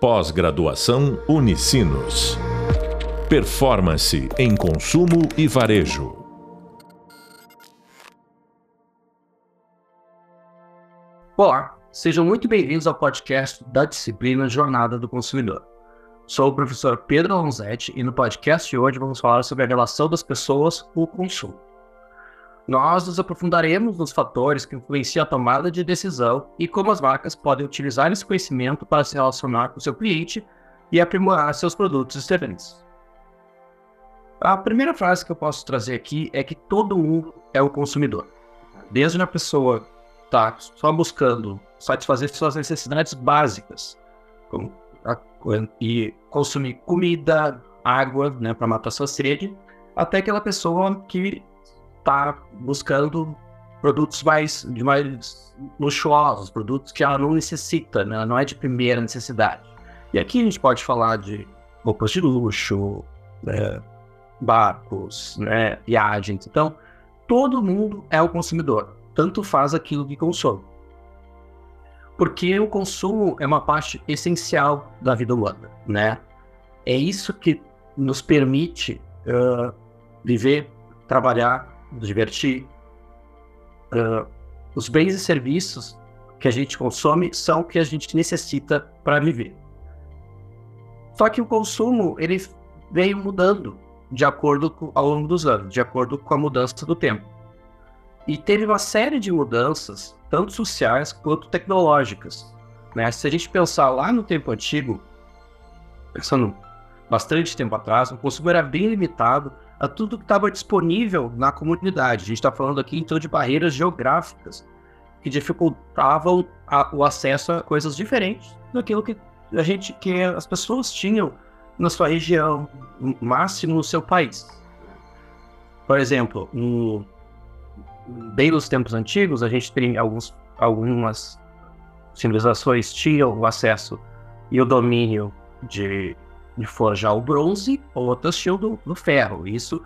Pós-graduação Unicinos. Performance em consumo e varejo. Olá, sejam muito bem-vindos ao podcast da disciplina Jornada do Consumidor. Sou o professor Pedro Alonzetti e no podcast de hoje vamos falar sobre a relação das pessoas com o consumo. Nós nos aprofundaremos nos fatores que influenciam a tomada de decisão e como as marcas podem utilizar esse conhecimento para se relacionar com seu cliente e aprimorar seus produtos e serviços. A primeira frase que eu posso trazer aqui é que todo mundo é o consumidor. Desde a pessoa está só buscando satisfazer suas necessidades básicas, como a, e consumir comida, água, né, para matar sua sede, até aquela pessoa que está buscando produtos mais, mais luxuosos, produtos que ela não necessita, né? não é de primeira necessidade. E aqui a gente pode falar de roupas de luxo, né? barcos, né? viagens. Então, todo mundo é o consumidor, tanto faz aquilo que consome. Porque o consumo é uma parte essencial da vida humana, né? É isso que nos permite uh, viver, trabalhar, divertir. Uh, os bens e serviços que a gente consome são o que a gente necessita para viver. Só que o consumo ele veio mudando de acordo com, ao longo dos anos, de acordo com a mudança do tempo. E teve uma série de mudanças, tanto sociais quanto tecnológicas. Né? Se a gente pensar lá no tempo antigo, pensando bastante tempo atrás, o consumo era bem limitado a tudo que estava disponível na comunidade. A gente está falando aqui então de barreiras geográficas que dificultavam a, o acesso a coisas diferentes daquilo que a gente, que as pessoas tinham na sua região, máximo no seu país. Por exemplo, bem nos tempos antigos, a gente tem alguns, algumas civilizações tinham o acesso e o domínio de de forjar o bronze, outras tinham do, do ferro. Isso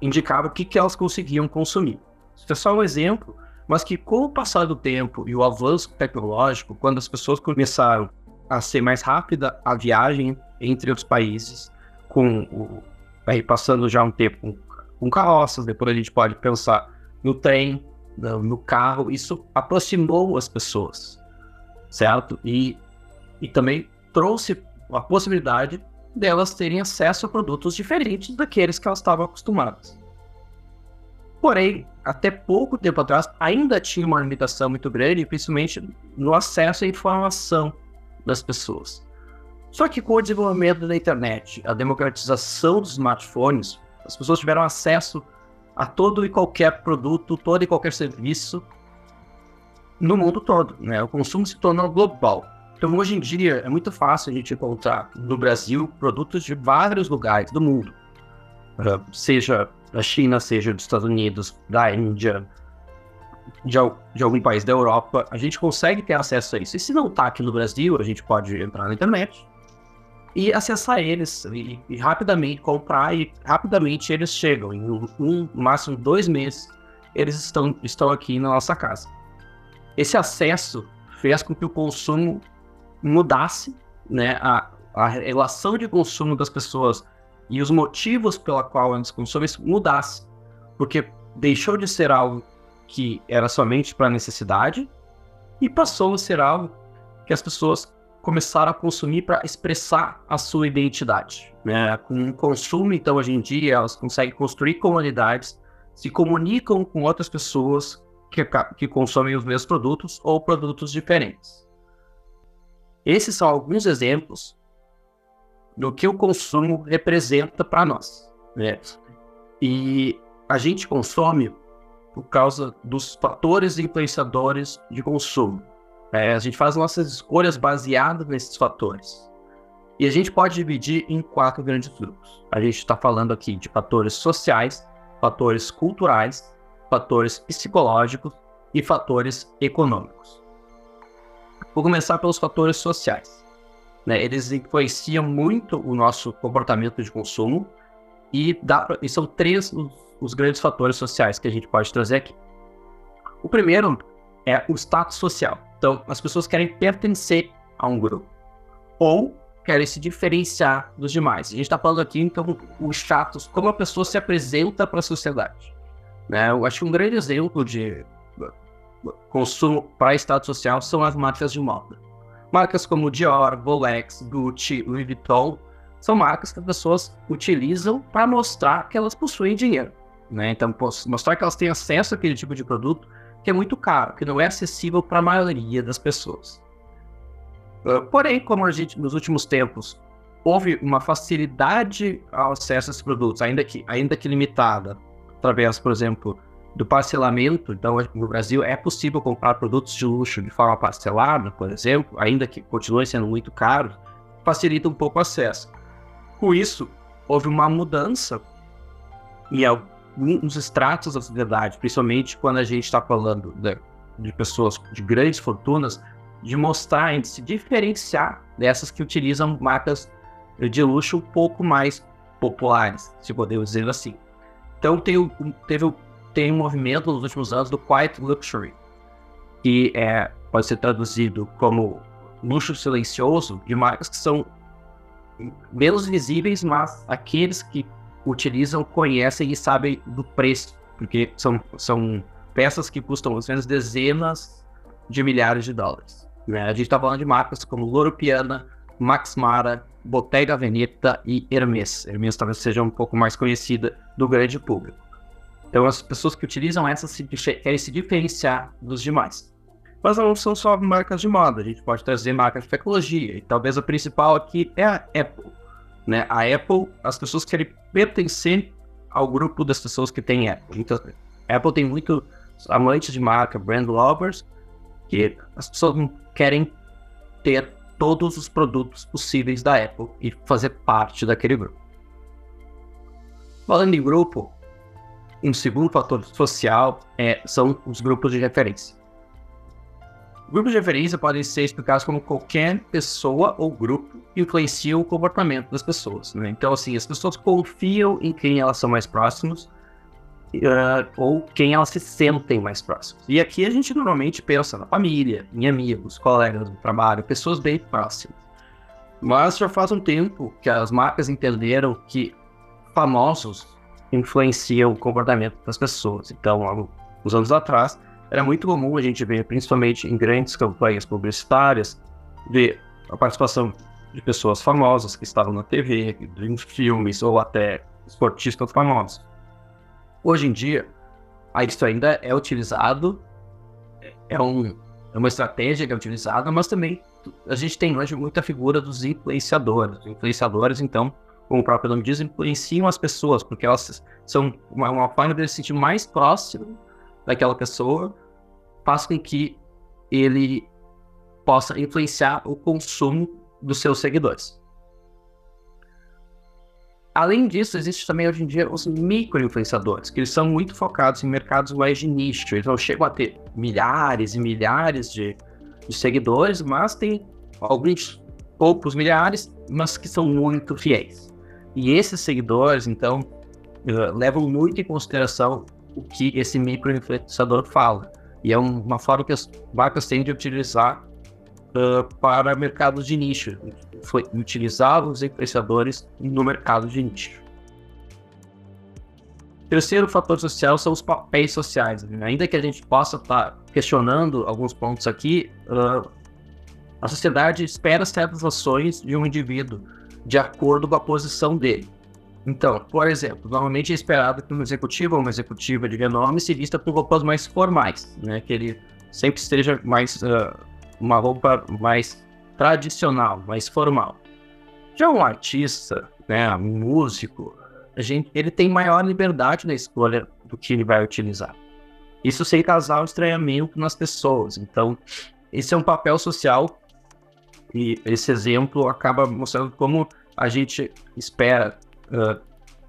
indicava o que, que elas conseguiam consumir. Isso é só um exemplo, mas que com o passar do tempo e o avanço tecnológico, quando as pessoas começaram a ser mais rápida a viagem entre os países, com o, aí passando já um tempo com, com carroças, depois a gente pode pensar no trem, no, no carro, isso aproximou as pessoas, certo? E, e também trouxe a possibilidade delas terem acesso a produtos diferentes daqueles que elas estavam acostumadas. Porém, até pouco tempo atrás, ainda tinha uma limitação muito grande, principalmente no acesso à informação das pessoas. Só que com o desenvolvimento da internet, a democratização dos smartphones, as pessoas tiveram acesso a todo e qualquer produto, todo e qualquer serviço no mundo todo. Né? O consumo se tornou global. Então, hoje em dia, é muito fácil a gente encontrar no Brasil produtos de vários lugares do mundo, uh, seja da China, seja dos Estados Unidos, da Índia, de, de, algum país da Europa, a gente consegue ter acesso a isso. E se não está aqui no Brasil, a gente pode entrar na internet e acessar eles e, e rapidamente comprar e rapidamente eles chegam. Em um, um, máximo dois meses, eles estão, estão aqui na nossa casa. Esse acesso fez com que o consumo mudasse né, a, a relação de consumo das pessoas e os motivos pela qual elas consomem mudasse. Porque deixou de ser algo que era somente para necessidade e passou a ser algo que as pessoas começaram a consumir para expressar a sua identidade. Né? Com o consumo, então, hoje em dia, elas conseguem construir comunidades, se comunicam com outras pessoas que, que consomem os mesmos produtos ou produtos diferentes. Esses são alguns exemplos do que o consumo representa para nós. Né? E a gente consome por causa dos fatores influenciadores de consumo. É, a gente faz nossas escolhas baseadas nesses fatores. E a gente pode dividir em quatro grandes grupos. A gente está falando aqui de fatores sociais, fatores culturais, fatores psicológicos e fatores econômicos. Vou começar pelos fatores sociais. Né? Eles influenciam muito o nosso comportamento de consumo e, dá, e são três os, os grandes fatores sociais que a gente pode trazer aqui. O primeiro é o status social. Então, as pessoas querem pertencer a um grupo. Ou querem se diferenciar dos demais. A gente está falando aqui, então, o status, como a pessoa se apresenta para a sociedade. Né? Eu acho que um grande exemplo de consumo para status social são as marcas de moda. Marcas como Dior, Rolex, Gucci, Louis Vuitton são marcas que as pessoas utilizam para mostrar que elas possuem dinheiro. Né? Então, mostrar que elas têm acesso àquele tipo de produto que é muito caro, que não é acessível para a maioria das pessoas. Uh, porém, como a gente, nos últimos tempos, houve uma facilidade ao acesso a esses produtos, ainda que, ainda que limitada, através, por exemplo, do parcelamento. Então, no Brasil é possível comprar produtos de luxo de forma parcelada, por exemplo, ainda que continue sendo muito caro, facilita um pouco o acesso. Com isso, houve uma mudança em alguns estratos da sociedade, principalmente quando a gente está falando de, de pessoas de grandes fortunas, de mostrar, de se diferenciar dessas que utilizam marcas de luxo um pouco mais populares, se podemos dizer assim. Então tem, teve, tem um movimento nos últimos anos do Quiet Luxury, que é, pode ser traduzido como luxo silencioso, de marcas que são menos visíveis, mas aqueles que utilizam conhecem e sabem do preço, porque são, são peças que custam às vezes dezenas de milhares de dólares. Né? A gente está falando de marcas como Loro Piana, Max Mara, Bottega Veneta e Hermes. Hermes talvez seja um pouco mais conhecida do grande público. Então as pessoas que utilizam essas se, querem se diferenciar dos demais. Mas não são só marcas de moda, a gente pode trazer marcas de tecnologia, e talvez a principal aqui é a Apple. Né? A Apple, as pessoas querem pertencer ao grupo das pessoas que têm Apple. Então, Apple tem muito amantes de marca, brand lovers, que as pessoas querem ter todos os produtos possíveis da Apple e fazer parte daquele grupo. Falando em grupo, um segundo fator social é, são os grupos de referência. Grupos de referência podem ser explicados como qualquer pessoa ou grupo que influencia o comportamento das pessoas. Né? Então, assim, as pessoas confiam em quem elas são mais próximos uh, ou quem elas se sentem mais próximas. E aqui a gente normalmente pensa na família, em amigos, colegas do trabalho, pessoas bem próximas. Mas já faz um tempo que as marcas entenderam que famosos influenciam o comportamento das pessoas. Então, alguns anos atrás, era muito comum a gente ver, principalmente em grandes campanhas publicitárias, ver a participação de pessoas famosas que estavam na TV, em filmes ou até esportistas famosos. Hoje em dia, isso ainda é utilizado, é, um, é uma estratégia que é utilizada, mas também a gente tem hoje muita figura dos influenciadores. Os influenciadores, então, como o próprio nome diz, influenciam as pessoas, porque elas são uma, uma forma de se sentir mais próximo daquela pessoa faz com que ele possa influenciar o consumo dos seus seguidores. Além disso, existe também hoje em dia os micro-influenciadores, que eles são muito focados em mercados mais de nicho. Então chegam a ter milhares e milhares de, de seguidores, mas tem alguns poucos milhares, mas que são muito fiéis. E esses seguidores, então, uh, levam muito em consideração o que esse microinfluenciador fala. E é um, uma forma que as marcas têm de utilizar uh, para mercados de nicho. Foi utilizar os influenciadores no mercado de nicho. Terceiro fator social são os papéis sociais. Né? Ainda que a gente possa estar tá questionando alguns pontos aqui, uh, a sociedade espera certas ações de um indivíduo de acordo com a posição dele. Então, por exemplo, normalmente é esperado que um executivo ou uma executiva de renome se vista com roupas mais formais, né? Que ele sempre esteja mais uh, uma roupa mais tradicional, mais formal. Já um artista, né, um músico, a gente, ele tem maior liberdade na escolha do que ele vai utilizar. Isso sem causar o estranhamento nas pessoas. Então, esse é um papel social e esse exemplo acaba mostrando como a gente espera uh,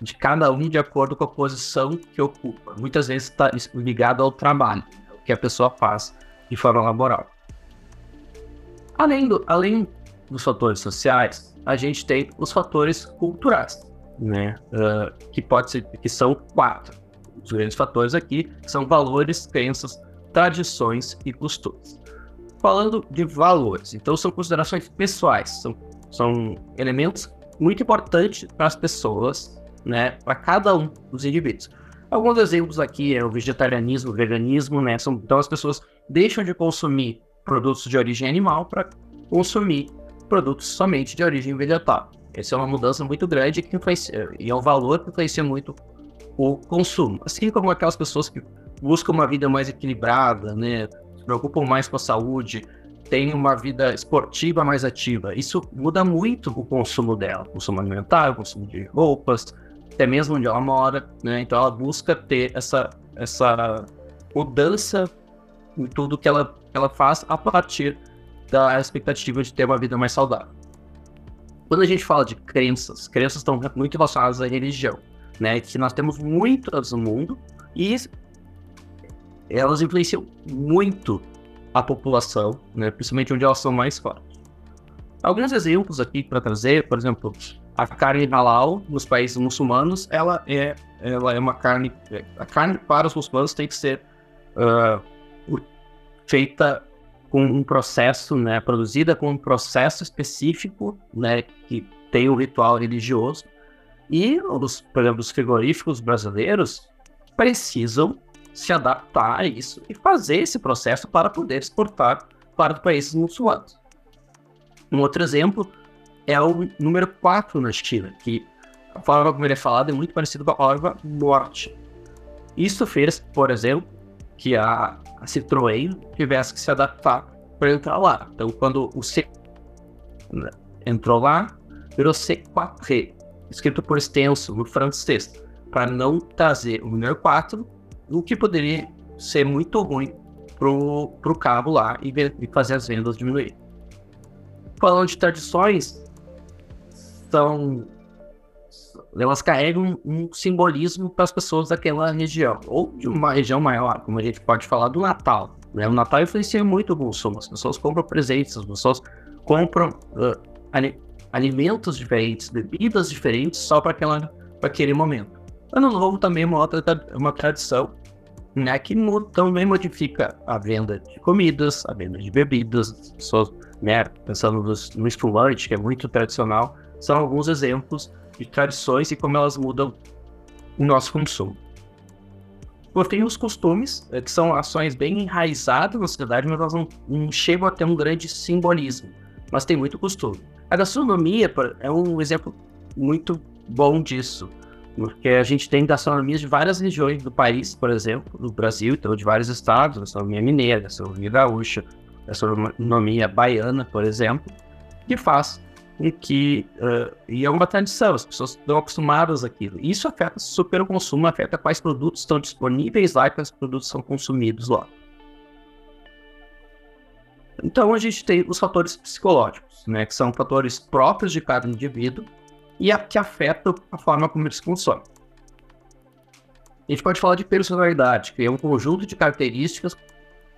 de cada um de acordo com a posição que ocupa. Muitas vezes está ligado ao trabalho, o que a pessoa faz de forma laboral. Além, do, além dos fatores sociais, a gente tem os fatores culturais, né? Uh, que pode ser, que são quatro. Os grandes fatores aqui são valores, crenças, tradições e costumes. Falando de valores, então são considerações pessoais, são são elementos muito importantes para as pessoas, né, para cada um dos indivíduos. Alguns exemplos aqui é o vegetarianismo, o veganismo, né? São, então as pessoas deixam de consumir produtos de origem animal para consumir produtos somente de origem vegetal. Essa é uma mudança muito grande que influencia, e é um valor que influencia muito o consumo. Assim como aquelas pessoas que buscam uma vida mais equilibrada, né? Preocupam mais com a saúde, têm uma vida esportiva mais ativa. Isso muda muito o consumo dela, o consumo alimentar, o consumo de roupas, até mesmo onde ela mora, né? Então ela busca ter essa, essa mudança em tudo que ela, ela faz a partir da expectativa de ter uma vida mais saudável. Quando a gente fala de crenças, crenças estão muito relacionadas à religião, né? Que nós temos muitas no mundo e elas influenciam muito a população, né? Principalmente onde elas são mais fortes. Alguns exemplos aqui para trazer, por exemplo, a carne halal nos países muçulmanos, ela é, ela é uma carne. A carne para os muçulmanos tem que ser uh, feita com um processo, né, produzida com um processo específico, né, que tem um ritual religioso. E os, por exemplo, os frigoríficos brasileiros precisam se adaptar a isso e fazer esse processo para poder exportar para países muçulmanos. Um outro exemplo é o número 4 na China, que a forma como ele é falado é muito parecido com a palavra morte. Isso fez, por exemplo, que a, a Citroën tivesse que se adaptar para entrar lá. Então, quando o C entrou lá, virou C4, escrito por extenso no francês, para não trazer o número 4, o que poderia ser muito ruim para o cabo lá e, e fazer as vendas diminuir. Falando de tradições, são elas carregam um simbolismo para as pessoas daquela região, ou de uma região maior, como a gente pode falar do Natal. Né? O Natal influencia muito o consumo, as pessoas compram presentes, as pessoas compram uh, alimentos diferentes, bebidas diferentes só para aquele momento. Ano Novo também é uma outra uma tradição né, que também modifica a venda de comidas, a venda de bebidas, as pessoas, né, pensando no espumante, que é muito tradicional, são alguns exemplos de tradições e como elas mudam o nosso consumo. Por fim, os costumes, eh, que são ações bem enraizadas na sociedade, mas elas não, não chegam a ter um grande simbolismo, mas tem muito costume. A gastronomia é um exemplo muito bom disso, porque a gente tem gastronomias de várias regiões do país, por exemplo, do Brasil, então de vários estados, gastronomia mineira, gastronomia gaúcha, gastronomia baiana, por exemplo, que faz e que uh, e é uma tradição, as pessoas estão acostumadas àquilo. Isso afeta super o consumo, afeta quais produtos estão disponíveis lá e quais produtos são consumidos lá. Então a gente tem os fatores psicológicos, né, que são fatores próprios de cada indivíduo e a, que afetam a forma como eles consomem. A gente pode falar de personalidade, que é um conjunto de características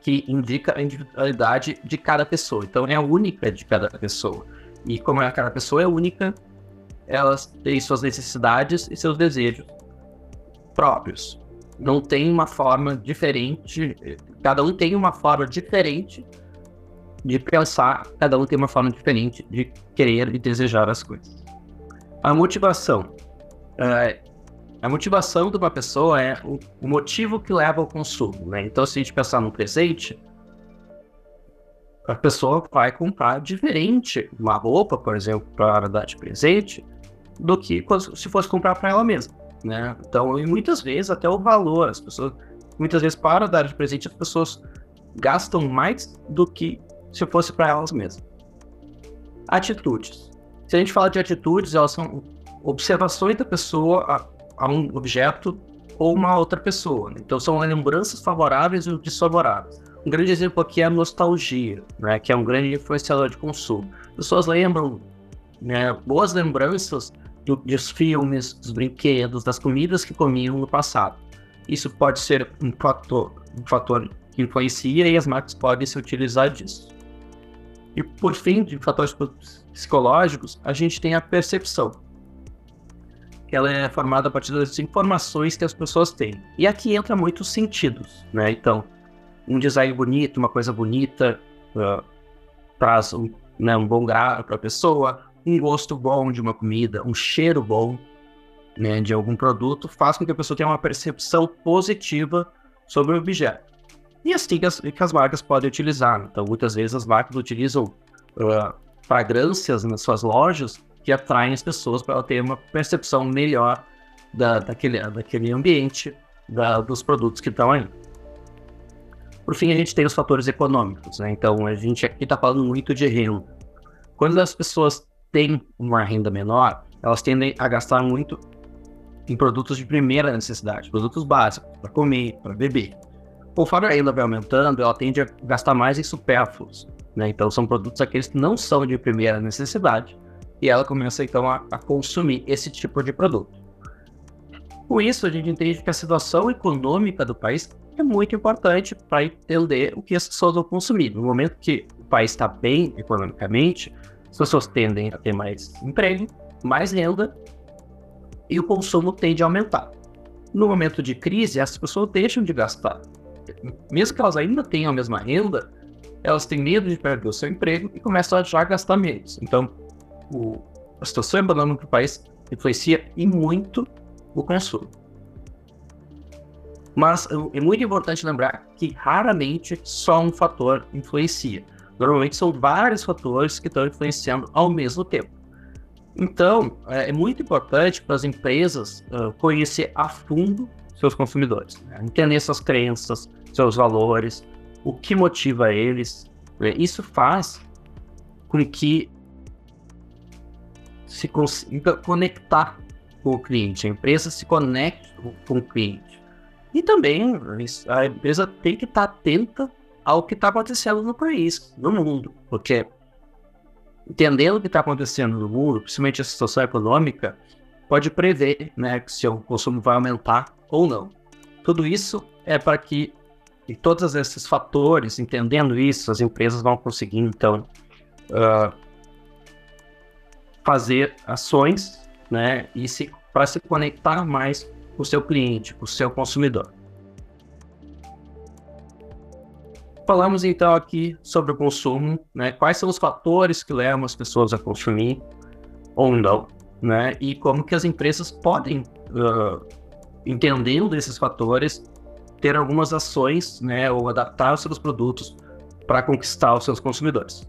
que indica a individualidade de cada pessoa. Então é a única de cada pessoa. E como cada pessoa é única, elas têm suas necessidades e seus desejos próprios. Não tem uma forma diferente, cada um tem uma forma diferente de pensar, cada um tem uma forma diferente de querer e desejar as coisas. A motivação. É, a motivação de uma pessoa é o, o motivo que leva ao consumo. Né? Então, se a gente pensar no presente, a pessoa vai comprar diferente uma roupa, por exemplo, para dar de presente, do que se fosse comprar para ela mesma, né? Então, e muitas vezes até o valor, as pessoas, muitas vezes para dar de presente, as pessoas gastam mais do que se fosse para elas mesmas. Atitudes. Se a gente fala de atitudes, elas são observações da pessoa a, a um objeto ou uma outra pessoa. Então, são lembranças favoráveis e desfavoráveis. Um grande exemplo aqui é a nostalgia, né, que é um grande influenciador de consumo. As pessoas lembram né, boas lembranças do, dos filmes, dos brinquedos, das comidas que comiam no passado. Isso pode ser um fator, um fator que influencia e as marcas podem se utilizar disso. E por fim, de fatores psicológicos, a gente tem a percepção. Ela é formada a partir das informações que as pessoas têm. E aqui entra muitos sentidos, né? Então, um design bonito, uma coisa bonita, uh, traz um, né, um bom grado para a pessoa, um gosto bom de uma comida, um cheiro bom né, de algum produto, faz com que a pessoa tenha uma percepção positiva sobre o objeto. E assim que as, que as marcas podem utilizar. Então, muitas vezes as marcas utilizam uh, fragrâncias nas suas lojas que atraem as pessoas para ter uma percepção melhor da, daquele, daquele ambiente, da, dos produtos que estão aí. Por fim, a gente tem os fatores econômicos. Né? Então, a gente aqui está falando muito de renda. Quando as pessoas têm uma renda menor, elas tendem a gastar muito em produtos de primeira necessidade, produtos básicos, para comer, para beber. Conforme a renda vai aumentando, ela tende a gastar mais em supérfluos. Né? Então, são produtos aqueles que não são de primeira necessidade, e ela começa então a, a consumir esse tipo de produto. Com isso, a gente entende que a situação econômica do país é muito importante para entender o que as pessoas vão consumir. No momento que o país está bem economicamente, as pessoas tendem a ter mais emprego, mais renda e o consumo tende a aumentar. No momento de crise, as pessoas deixam de gastar. Mesmo que elas ainda tenham a mesma renda, elas têm medo de perder o seu emprego e começam a já gastar menos. Então, o, a situação econômica do país influencia e muito o consumo. Mas é muito importante lembrar que raramente só um fator influencia. Normalmente são vários fatores que estão influenciando ao mesmo tempo. Então, é, é muito importante para as empresas uh, conhecer a fundo seus consumidores, né? entender suas crenças, seus valores, o que motiva eles. Né? Isso faz com que se consiga conectar com o cliente, a empresa se conecte com o cliente. E também a empresa tem que estar atenta ao que está acontecendo no país, no mundo, porque entendendo o que está acontecendo no mundo, principalmente a situação econômica, pode prever né, se o consumo vai aumentar ou não. Tudo isso é para que, e todos esses fatores, entendendo isso, as empresas vão conseguir, então, uh, fazer ações né, e se, para se conectar mais com o seu cliente, com o seu consumidor. Falamos então aqui sobre o consumo, né? Quais são os fatores que levam as pessoas a consumir ou não, né? E como que as empresas podem, uh, entendendo esses fatores, ter algumas ações, né? Ou adaptar os seus produtos para conquistar os seus consumidores.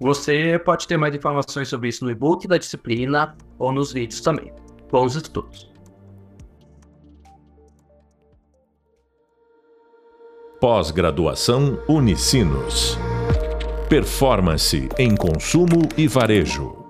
Você pode ter mais informações sobre isso no e-book da disciplina ou nos vídeos também. Bons estudos! Pós-graduação Unicinos. Performance em consumo e varejo.